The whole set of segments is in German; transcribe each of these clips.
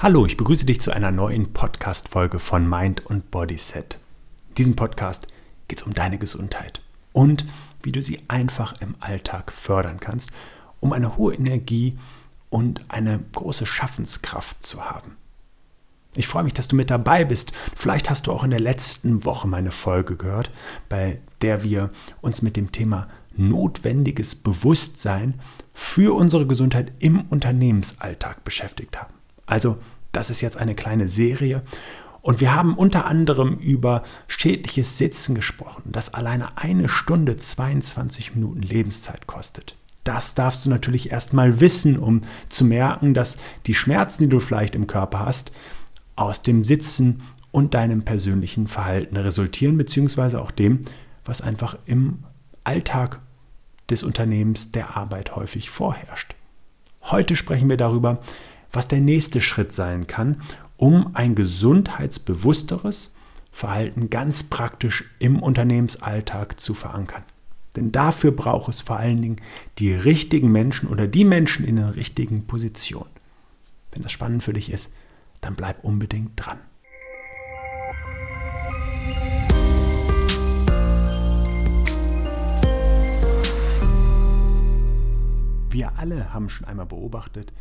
Hallo, ich begrüße dich zu einer neuen Podcast-Folge von Mind und Body Set. In diesem Podcast geht es um deine Gesundheit und wie du sie einfach im Alltag fördern kannst, um eine hohe Energie und eine große Schaffenskraft zu haben. Ich freue mich, dass du mit dabei bist. Vielleicht hast du auch in der letzten Woche meine Folge gehört, bei der wir uns mit dem Thema notwendiges Bewusstsein für unsere Gesundheit im Unternehmensalltag beschäftigt haben. Also das ist jetzt eine kleine Serie. Und wir haben unter anderem über schädliches Sitzen gesprochen, das alleine eine Stunde 22 Minuten Lebenszeit kostet. Das darfst du natürlich erstmal wissen, um zu merken, dass die Schmerzen, die du vielleicht im Körper hast, aus dem Sitzen und deinem persönlichen Verhalten resultieren, beziehungsweise auch dem, was einfach im Alltag des Unternehmens der Arbeit häufig vorherrscht. Heute sprechen wir darüber, was der nächste Schritt sein kann, um ein gesundheitsbewussteres Verhalten ganz praktisch im Unternehmensalltag zu verankern. Denn dafür braucht es vor allen Dingen die richtigen Menschen oder die Menschen in der richtigen Position. Wenn das spannend für dich ist, dann bleib unbedingt dran. Wir alle haben schon einmal beobachtet,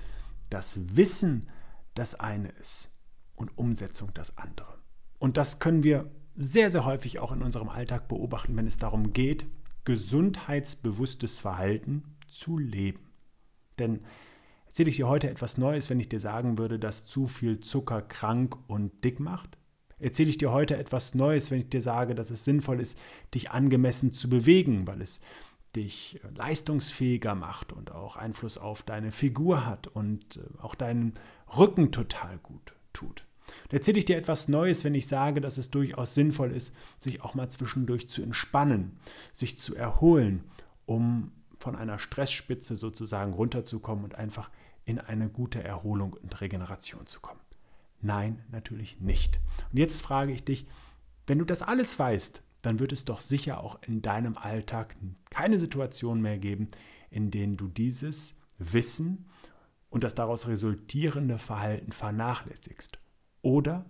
dass Wissen das eine ist und Umsetzung das andere. Und das können wir sehr, sehr häufig auch in unserem Alltag beobachten, wenn es darum geht, gesundheitsbewusstes Verhalten zu leben. Denn erzähle ich dir heute etwas Neues, wenn ich dir sagen würde, dass zu viel Zucker krank und dick macht? Erzähle ich dir heute etwas Neues, wenn ich dir sage, dass es sinnvoll ist, dich angemessen zu bewegen, weil es dich leistungsfähiger macht und auch Einfluss auf deine Figur hat und äh, auch deinen Rücken total gut tut. Da erzähle ich dir etwas Neues, wenn ich sage, dass es durchaus sinnvoll ist, sich auch mal zwischendurch zu entspannen, sich zu erholen, um von einer Stressspitze sozusagen runterzukommen und einfach in eine gute Erholung und Regeneration zu kommen. Nein, natürlich nicht. Und jetzt frage ich dich, wenn du das alles weißt, dann wird es doch sicher auch in deinem Alltag keine Situation mehr geben, in denen du dieses Wissen und das daraus resultierende Verhalten vernachlässigst. Oder,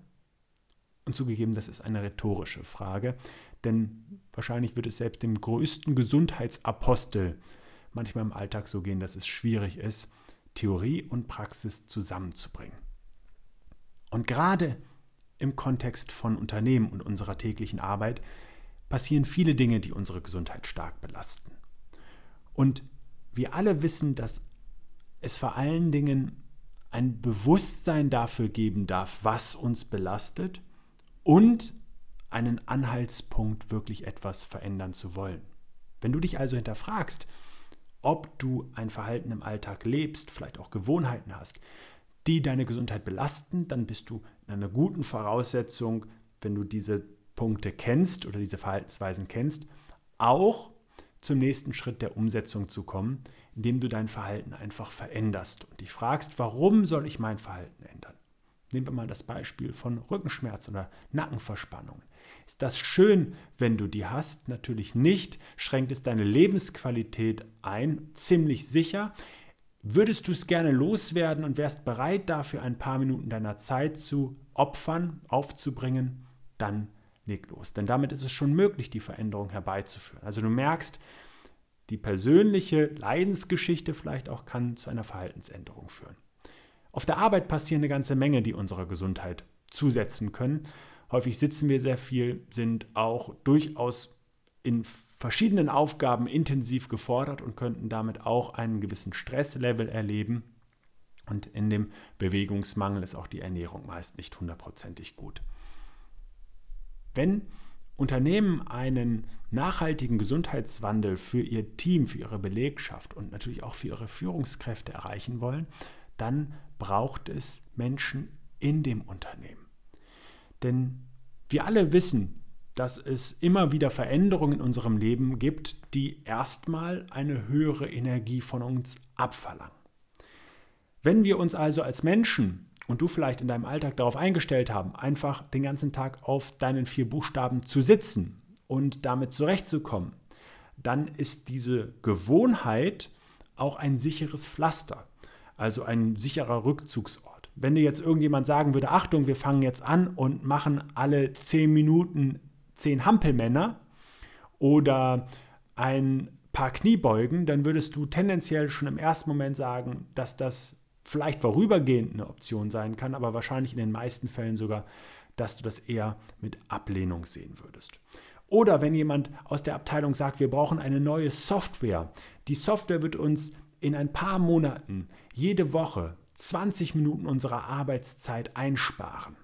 und zugegeben, das ist eine rhetorische Frage, denn wahrscheinlich wird es selbst dem größten Gesundheitsapostel manchmal im Alltag so gehen, dass es schwierig ist, Theorie und Praxis zusammenzubringen. Und gerade im Kontext von Unternehmen und unserer täglichen Arbeit passieren viele Dinge, die unsere Gesundheit stark belasten. Und wir alle wissen, dass es vor allen Dingen ein Bewusstsein dafür geben darf, was uns belastet und einen Anhaltspunkt, wirklich etwas verändern zu wollen. Wenn du dich also hinterfragst, ob du ein Verhalten im Alltag lebst, vielleicht auch Gewohnheiten hast, die deine Gesundheit belasten, dann bist du in einer guten Voraussetzung, wenn du diese Punkte kennst oder diese Verhaltensweisen kennst, auch zum nächsten Schritt der Umsetzung zu kommen, indem du dein Verhalten einfach veränderst und dich fragst, warum soll ich mein Verhalten ändern? Nehmen wir mal das Beispiel von Rückenschmerzen oder Nackenverspannungen. Ist das schön, wenn du die hast? Natürlich nicht. Schränkt es deine Lebensqualität ein? Ziemlich sicher. Würdest du es gerne loswerden und wärst bereit dafür ein paar Minuten deiner Zeit zu opfern, aufzubringen? Dann leg los. Denn damit ist es schon möglich, die Veränderung herbeizuführen. Also du merkst, die persönliche Leidensgeschichte vielleicht auch kann zu einer Verhaltensänderung führen. Auf der Arbeit passieren eine ganze Menge, die unserer Gesundheit zusetzen können. Häufig sitzen wir sehr viel, sind auch durchaus in verschiedenen Aufgaben intensiv gefordert und könnten damit auch einen gewissen Stresslevel erleben. Und in dem Bewegungsmangel ist auch die Ernährung meist nicht hundertprozentig gut. Wenn Unternehmen einen nachhaltigen Gesundheitswandel für ihr Team, für ihre Belegschaft und natürlich auch für ihre Führungskräfte erreichen wollen, dann braucht es Menschen in dem Unternehmen. Denn wir alle wissen, dass es immer wieder Veränderungen in unserem Leben gibt, die erstmal eine höhere Energie von uns abverlangen. Wenn wir uns also als Menschen und du vielleicht in deinem Alltag darauf eingestellt haben, einfach den ganzen Tag auf deinen vier Buchstaben zu sitzen und damit zurechtzukommen, dann ist diese Gewohnheit auch ein sicheres Pflaster, also ein sicherer Rückzugsort. wenn dir jetzt irgendjemand sagen würde, Achtung, wir fangen jetzt an und machen alle 10 Minuten 10 Hampelmänner oder ein paar Kniebeugen, dann würdest du tendenziell schon im ersten Moment sagen, dass das vielleicht vorübergehend eine Option sein kann, aber wahrscheinlich in den meisten Fällen sogar, dass du das eher mit Ablehnung sehen würdest. Oder wenn jemand aus der Abteilung sagt, wir brauchen eine neue Software. Die Software wird uns in ein paar Monaten jede Woche 20 Minuten unserer Arbeitszeit einsparen.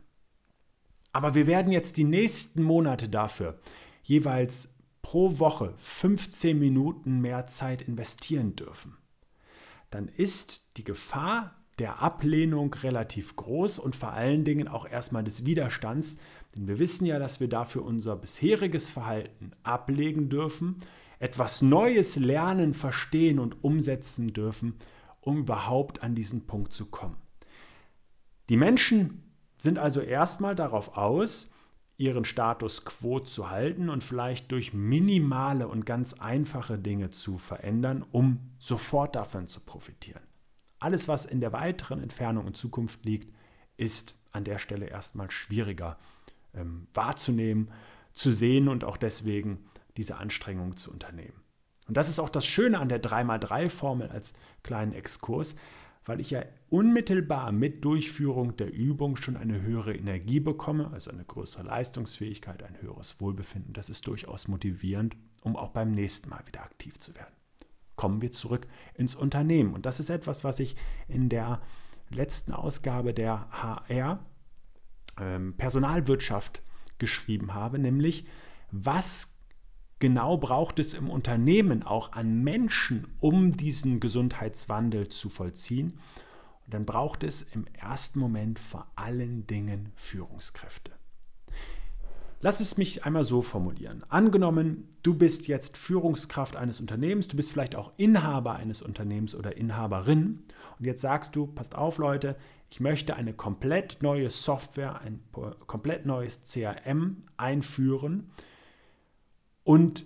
Aber wir werden jetzt die nächsten Monate dafür jeweils pro Woche 15 Minuten mehr Zeit investieren dürfen. Dann ist die Gefahr der Ablehnung relativ groß und vor allen Dingen auch erstmal des Widerstands, denn wir wissen ja, dass wir dafür unser bisheriges Verhalten ablegen dürfen, etwas Neues lernen, verstehen und umsetzen dürfen, um überhaupt an diesen Punkt zu kommen. Die Menschen sind also erstmal darauf aus, ihren Status quo zu halten und vielleicht durch minimale und ganz einfache Dinge zu verändern, um sofort davon zu profitieren. Alles, was in der weiteren Entfernung und Zukunft liegt, ist an der Stelle erstmal schwieriger ähm, wahrzunehmen, zu sehen und auch deswegen diese Anstrengung zu unternehmen. Und das ist auch das Schöne an der 3x3-Formel als kleinen Exkurs, weil ich ja unmittelbar mit Durchführung der Übung schon eine höhere Energie bekomme, also eine größere Leistungsfähigkeit, ein höheres Wohlbefinden. Das ist durchaus motivierend, um auch beim nächsten Mal wieder aktiv zu werden kommen wir zurück ins Unternehmen. Und das ist etwas, was ich in der letzten Ausgabe der HR ähm, Personalwirtschaft geschrieben habe, nämlich was genau braucht es im Unternehmen auch an Menschen, um diesen Gesundheitswandel zu vollziehen. Und dann braucht es im ersten Moment vor allen Dingen Führungskräfte. Lass es mich einmal so formulieren. Angenommen, du bist jetzt Führungskraft eines Unternehmens, du bist vielleicht auch Inhaber eines Unternehmens oder Inhaberin und jetzt sagst du, passt auf Leute, ich möchte eine komplett neue Software, ein komplett neues CRM einführen und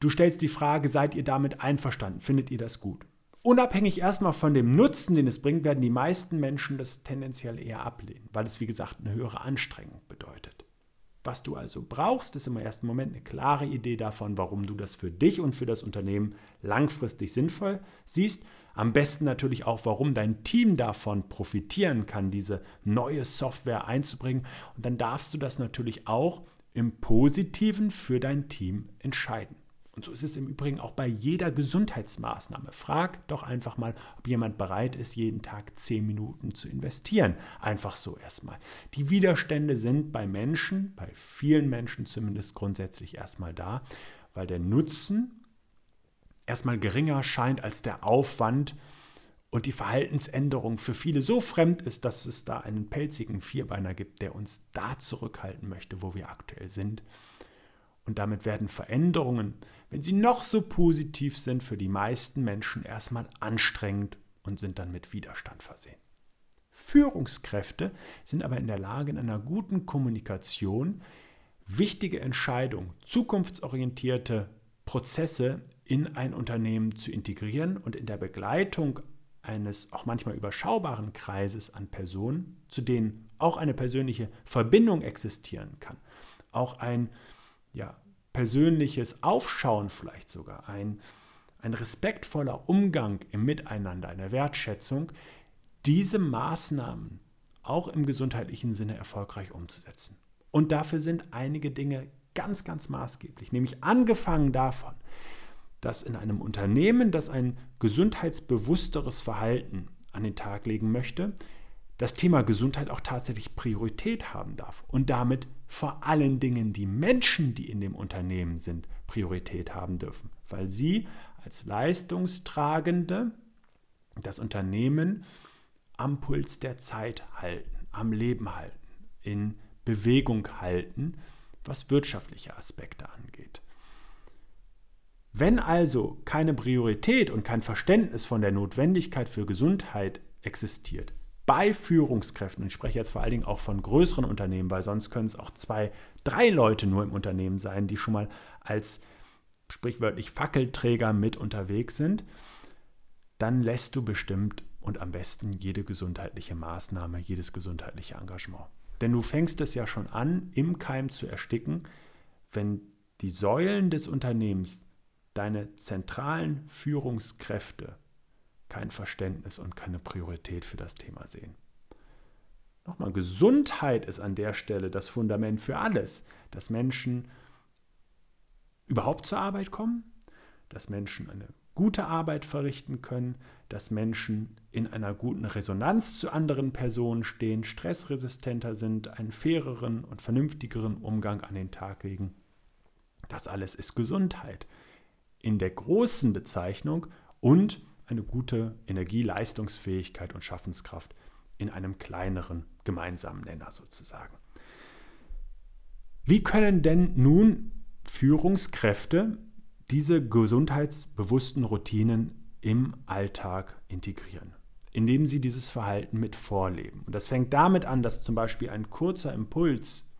du stellst die Frage, seid ihr damit einverstanden? Findet ihr das gut? Unabhängig erstmal von dem Nutzen, den es bringt, werden die meisten Menschen das tendenziell eher ablehnen, weil es wie gesagt eine höhere Anstrengung bedeutet. Was du also brauchst, ist im ersten Moment eine klare Idee davon, warum du das für dich und für das Unternehmen langfristig sinnvoll siehst. Am besten natürlich auch, warum dein Team davon profitieren kann, diese neue Software einzubringen. Und dann darfst du das natürlich auch im Positiven für dein Team entscheiden. Und so ist es im Übrigen auch bei jeder Gesundheitsmaßnahme. Frag doch einfach mal, ob jemand bereit ist, jeden Tag zehn Minuten zu investieren. Einfach so erstmal. Die Widerstände sind bei Menschen, bei vielen Menschen zumindest grundsätzlich erstmal da, weil der Nutzen erstmal geringer scheint als der Aufwand und die Verhaltensänderung für viele so fremd ist, dass es da einen pelzigen Vierbeiner gibt, der uns da zurückhalten möchte, wo wir aktuell sind. Und damit werden Veränderungen, wenn sie noch so positiv sind, für die meisten Menschen erstmal anstrengend und sind dann mit Widerstand versehen. Führungskräfte sind aber in der Lage, in einer guten Kommunikation wichtige Entscheidungen, zukunftsorientierte Prozesse in ein Unternehmen zu integrieren und in der Begleitung eines auch manchmal überschaubaren Kreises an Personen, zu denen auch eine persönliche Verbindung existieren kann, auch ein ja, persönliches Aufschauen vielleicht sogar, ein, ein respektvoller Umgang im Miteinander, eine Wertschätzung, diese Maßnahmen auch im gesundheitlichen Sinne erfolgreich umzusetzen. Und dafür sind einige Dinge ganz, ganz maßgeblich, nämlich angefangen davon, dass in einem Unternehmen, das ein gesundheitsbewussteres Verhalten an den Tag legen möchte, das Thema Gesundheit auch tatsächlich Priorität haben darf und damit vor allen Dingen die Menschen, die in dem Unternehmen sind, Priorität haben dürfen, weil sie als Leistungstragende das Unternehmen am Puls der Zeit halten, am Leben halten, in Bewegung halten, was wirtschaftliche Aspekte angeht. Wenn also keine Priorität und kein Verständnis von der Notwendigkeit für Gesundheit existiert, bei Führungskräften, und ich spreche jetzt vor allen Dingen auch von größeren Unternehmen, weil sonst können es auch zwei, drei Leute nur im Unternehmen sein, die schon mal als sprichwörtlich Fackelträger mit unterwegs sind, dann lässt du bestimmt und am besten jede gesundheitliche Maßnahme, jedes gesundheitliche Engagement. Denn du fängst es ja schon an, im Keim zu ersticken, wenn die Säulen des Unternehmens, deine zentralen Führungskräfte, kein Verständnis und keine Priorität für das Thema sehen. Nochmal, Gesundheit ist an der Stelle das Fundament für alles, dass Menschen überhaupt zur Arbeit kommen, dass Menschen eine gute Arbeit verrichten können, dass Menschen in einer guten Resonanz zu anderen Personen stehen, stressresistenter sind, einen faireren und vernünftigeren Umgang an den Tag legen. Das alles ist Gesundheit in der großen Bezeichnung und eine gute Energie, Leistungsfähigkeit und Schaffenskraft in einem kleineren gemeinsamen Nenner sozusagen. Wie können denn nun Führungskräfte diese gesundheitsbewussten Routinen im Alltag integrieren, indem sie dieses Verhalten mit vorleben. Und das fängt damit an, dass zum Beispiel ein kurzer Impuls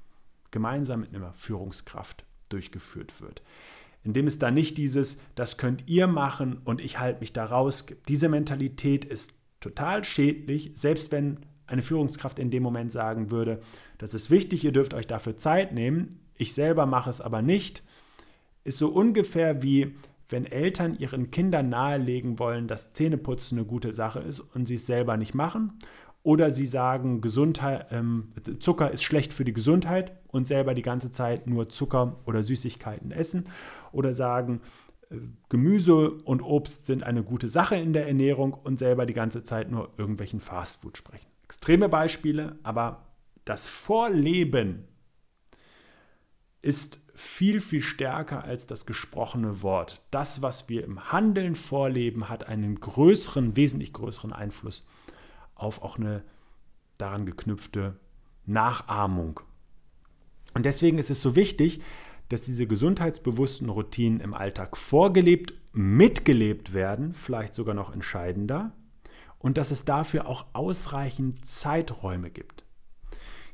gemeinsam mit einer Führungskraft durchgeführt wird. Indem es da nicht dieses, das könnt ihr machen und ich halte mich da raus gibt. Diese Mentalität ist total schädlich, selbst wenn eine Führungskraft in dem Moment sagen würde, das ist wichtig, ihr dürft euch dafür Zeit nehmen, ich selber mache es aber nicht, ist so ungefähr wie wenn Eltern ihren Kindern nahelegen wollen, dass Zähneputzen eine gute Sache ist und sie es selber nicht machen. Oder sie sagen, Gesundheit, ähm, Zucker ist schlecht für die Gesundheit und selber die ganze Zeit nur Zucker oder Süßigkeiten essen. Oder sagen, äh, Gemüse und Obst sind eine gute Sache in der Ernährung und selber die ganze Zeit nur irgendwelchen Fastfood sprechen. Extreme Beispiele, aber das Vorleben ist viel, viel stärker als das gesprochene Wort. Das, was wir im Handeln vorleben, hat einen größeren, wesentlich größeren Einfluss auf auch eine daran geknüpfte Nachahmung. Und deswegen ist es so wichtig, dass diese gesundheitsbewussten Routinen im Alltag vorgelebt, mitgelebt werden, vielleicht sogar noch entscheidender, und dass es dafür auch ausreichend Zeiträume gibt.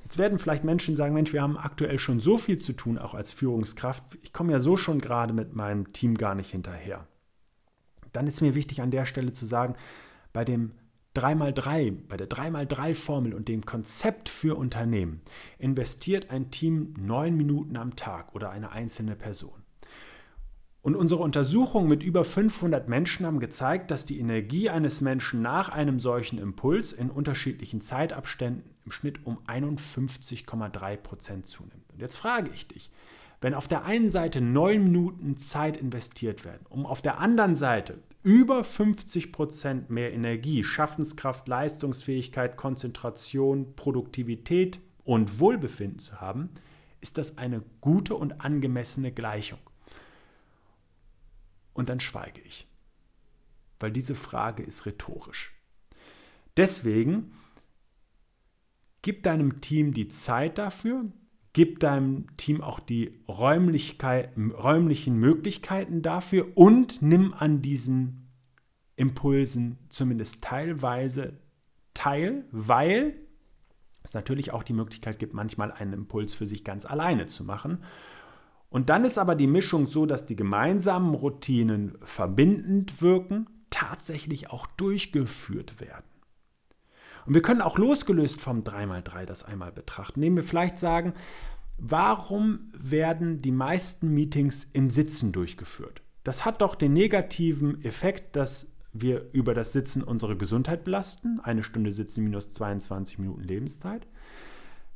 Jetzt werden vielleicht Menschen sagen, Mensch, wir haben aktuell schon so viel zu tun, auch als Führungskraft. Ich komme ja so schon gerade mit meinem Team gar nicht hinterher. Dann ist mir wichtig an der Stelle zu sagen, bei dem 3x3, bei der 3x3-Formel und dem Konzept für Unternehmen investiert ein Team neun Minuten am Tag oder eine einzelne Person. Und unsere Untersuchungen mit über 500 Menschen haben gezeigt, dass die Energie eines Menschen nach einem solchen Impuls in unterschiedlichen Zeitabständen im Schnitt um 51,3 Prozent zunimmt. Und jetzt frage ich dich, wenn auf der einen Seite neun Minuten Zeit investiert werden, um auf der anderen Seite über 50 Prozent mehr Energie, Schaffenskraft, Leistungsfähigkeit, Konzentration, Produktivität und Wohlbefinden zu haben, ist das eine gute und angemessene Gleichung. Und dann schweige ich, weil diese Frage ist rhetorisch. Deswegen gib deinem Team die Zeit dafür, gib deinem Team auch die räumlichen Möglichkeiten dafür und nimm an diesen Impulsen zumindest teilweise teil, weil es natürlich auch die Möglichkeit gibt, manchmal einen Impuls für sich ganz alleine zu machen und dann ist aber die Mischung so, dass die gemeinsamen Routinen verbindend wirken, tatsächlich auch durchgeführt werden. Und wir können auch losgelöst vom 3x3 das einmal betrachten. Nehmen wir vielleicht sagen, warum werden die meisten Meetings im Sitzen durchgeführt? Das hat doch den negativen Effekt, dass wir über das Sitzen unsere Gesundheit belasten. Eine Stunde Sitzen minus 22 Minuten Lebenszeit.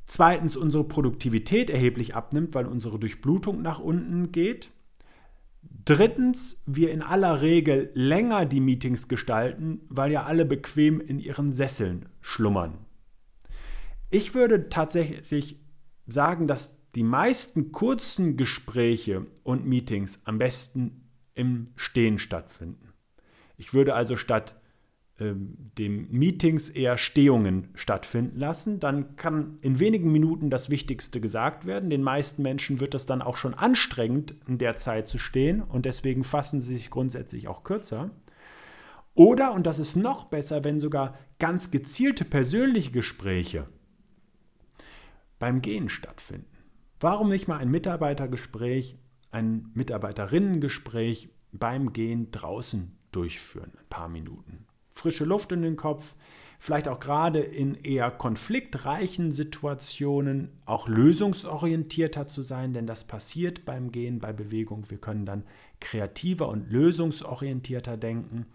Zweitens unsere Produktivität erheblich abnimmt, weil unsere Durchblutung nach unten geht. Drittens, wir in aller Regel länger die Meetings gestalten, weil ja alle bequem in ihren Sesseln schlummern. Ich würde tatsächlich sagen, dass die meisten kurzen Gespräche und Meetings am besten im Stehen stattfinden. Ich würde also statt dem Meetings eher Stehungen stattfinden lassen. Dann kann in wenigen Minuten das Wichtigste gesagt werden. Den meisten Menschen wird es dann auch schon anstrengend, in der Zeit zu stehen und deswegen fassen sie sich grundsätzlich auch kürzer. Oder, und das ist noch besser, wenn sogar ganz gezielte persönliche Gespräche beim Gehen stattfinden. Warum nicht mal ein Mitarbeitergespräch, ein Mitarbeiterinnengespräch beim Gehen draußen durchführen, ein paar Minuten? Frische Luft in den Kopf, vielleicht auch gerade in eher konfliktreichen Situationen auch lösungsorientierter zu sein, denn das passiert beim Gehen, bei Bewegung. Wir können dann kreativer und lösungsorientierter denken.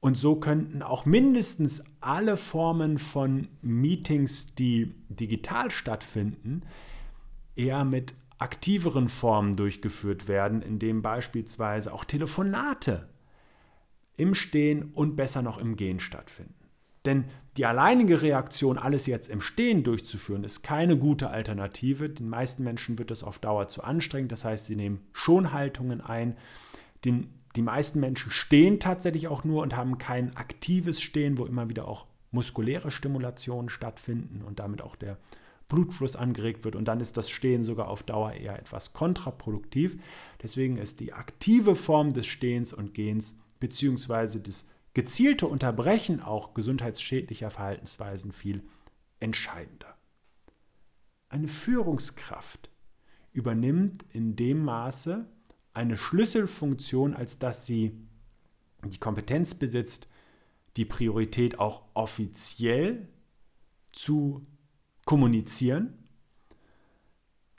Und so könnten auch mindestens alle Formen von Meetings, die digital stattfinden, eher mit aktiveren Formen durchgeführt werden, indem beispielsweise auch Telefonate im Stehen und besser noch im Gehen stattfinden. Denn die alleinige Reaktion, alles jetzt im Stehen durchzuführen, ist keine gute Alternative. Den meisten Menschen wird das auf Dauer zu anstrengend. Das heißt, sie nehmen Schonhaltungen ein. Den, die meisten Menschen stehen tatsächlich auch nur und haben kein aktives Stehen, wo immer wieder auch muskuläre Stimulationen stattfinden und damit auch der Blutfluss angeregt wird. Und dann ist das Stehen sogar auf Dauer eher etwas kontraproduktiv. Deswegen ist die aktive Form des Stehens und Gehens beziehungsweise das gezielte Unterbrechen auch gesundheitsschädlicher Verhaltensweisen viel entscheidender. Eine Führungskraft übernimmt in dem Maße eine Schlüsselfunktion, als dass sie die Kompetenz besitzt, die Priorität auch offiziell zu kommunizieren,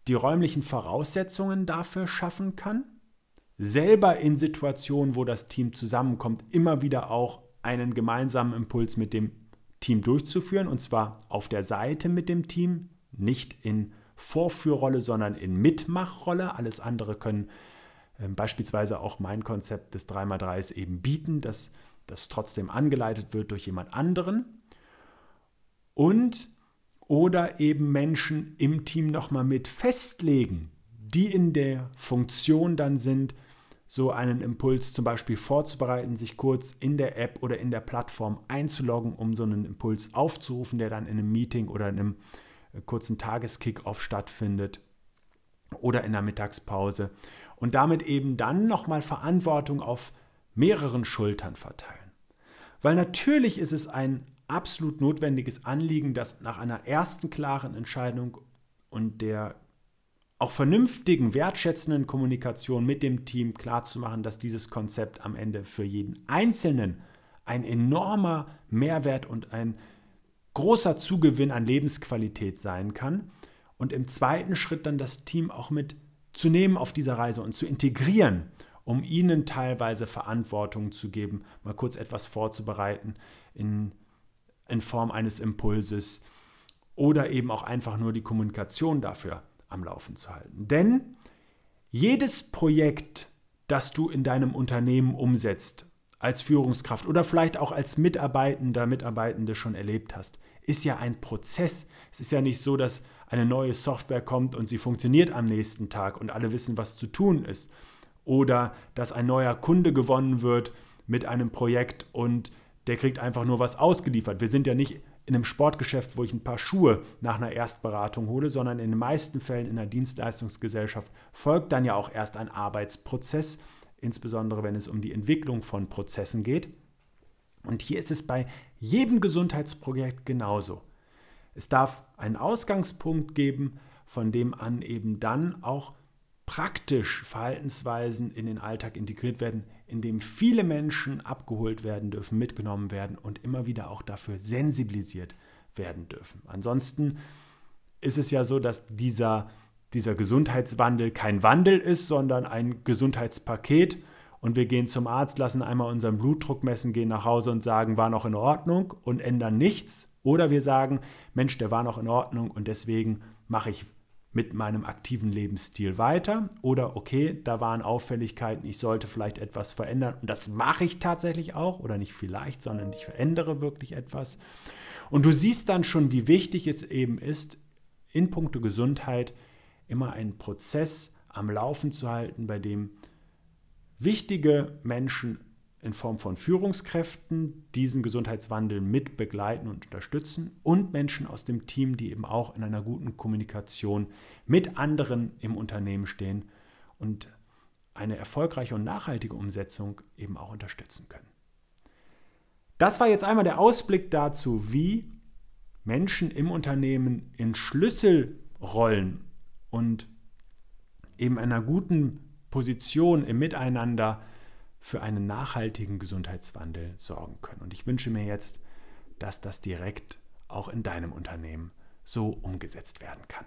die räumlichen Voraussetzungen dafür schaffen kann selber in Situationen, wo das Team zusammenkommt, immer wieder auch einen gemeinsamen Impuls mit dem Team durchzuführen. Und zwar auf der Seite mit dem Team, nicht in Vorführrolle, sondern in Mitmachrolle. Alles andere können äh, beispielsweise auch mein Konzept des 3x3s eben bieten, dass das trotzdem angeleitet wird durch jemand anderen. Und oder eben Menschen im Team nochmal mit festlegen, die in der Funktion dann sind, so einen Impuls zum Beispiel vorzubereiten, sich kurz in der App oder in der Plattform einzuloggen, um so einen Impuls aufzurufen, der dann in einem Meeting oder in einem äh, kurzen Tageskick-off stattfindet oder in der Mittagspause und damit eben dann nochmal Verantwortung auf mehreren Schultern verteilen. Weil natürlich ist es ein absolut notwendiges Anliegen, dass nach einer ersten klaren Entscheidung und der auch vernünftigen, wertschätzenden Kommunikation mit dem Team klarzumachen, dass dieses Konzept am Ende für jeden Einzelnen ein enormer Mehrwert und ein großer Zugewinn an Lebensqualität sein kann. Und im zweiten Schritt dann das Team auch mit zu nehmen auf dieser Reise und zu integrieren, um ihnen teilweise Verantwortung zu geben, mal kurz etwas vorzubereiten in, in Form eines Impulses oder eben auch einfach nur die Kommunikation dafür am Laufen zu halten. Denn jedes Projekt, das du in deinem Unternehmen umsetzt, als Führungskraft oder vielleicht auch als Mitarbeitender, Mitarbeitende schon erlebt hast, ist ja ein Prozess. Es ist ja nicht so, dass eine neue Software kommt und sie funktioniert am nächsten Tag und alle wissen, was zu tun ist. Oder dass ein neuer Kunde gewonnen wird mit einem Projekt und der kriegt einfach nur was ausgeliefert. Wir sind ja nicht in einem Sportgeschäft, wo ich ein paar Schuhe nach einer Erstberatung hole, sondern in den meisten Fällen in einer Dienstleistungsgesellschaft folgt dann ja auch erst ein Arbeitsprozess, insbesondere wenn es um die Entwicklung von Prozessen geht. Und hier ist es bei jedem Gesundheitsprojekt genauso. Es darf einen Ausgangspunkt geben, von dem an eben dann auch praktisch Verhaltensweisen in den Alltag integriert werden, in dem viele Menschen abgeholt werden dürfen, mitgenommen werden und immer wieder auch dafür sensibilisiert werden dürfen. Ansonsten ist es ja so, dass dieser, dieser Gesundheitswandel kein Wandel ist, sondern ein Gesundheitspaket. Und wir gehen zum Arzt, lassen einmal unseren Blutdruck messen, gehen nach Hause und sagen, war noch in Ordnung und ändern nichts. Oder wir sagen, Mensch, der war noch in Ordnung und deswegen mache ich mit meinem aktiven Lebensstil weiter. Oder okay, da waren Auffälligkeiten, ich sollte vielleicht etwas verändern. Und das mache ich tatsächlich auch. Oder nicht vielleicht, sondern ich verändere wirklich etwas. Und du siehst dann schon, wie wichtig es eben ist, in puncto Gesundheit immer einen Prozess am Laufen zu halten, bei dem wichtige Menschen in Form von Führungskräften diesen Gesundheitswandel mit begleiten und unterstützen und Menschen aus dem Team, die eben auch in einer guten Kommunikation mit anderen im Unternehmen stehen und eine erfolgreiche und nachhaltige Umsetzung eben auch unterstützen können. Das war jetzt einmal der Ausblick dazu, wie Menschen im Unternehmen in Schlüsselrollen und eben einer guten Position im Miteinander für einen nachhaltigen Gesundheitswandel sorgen können. Und ich wünsche mir jetzt, dass das direkt auch in deinem Unternehmen so umgesetzt werden kann.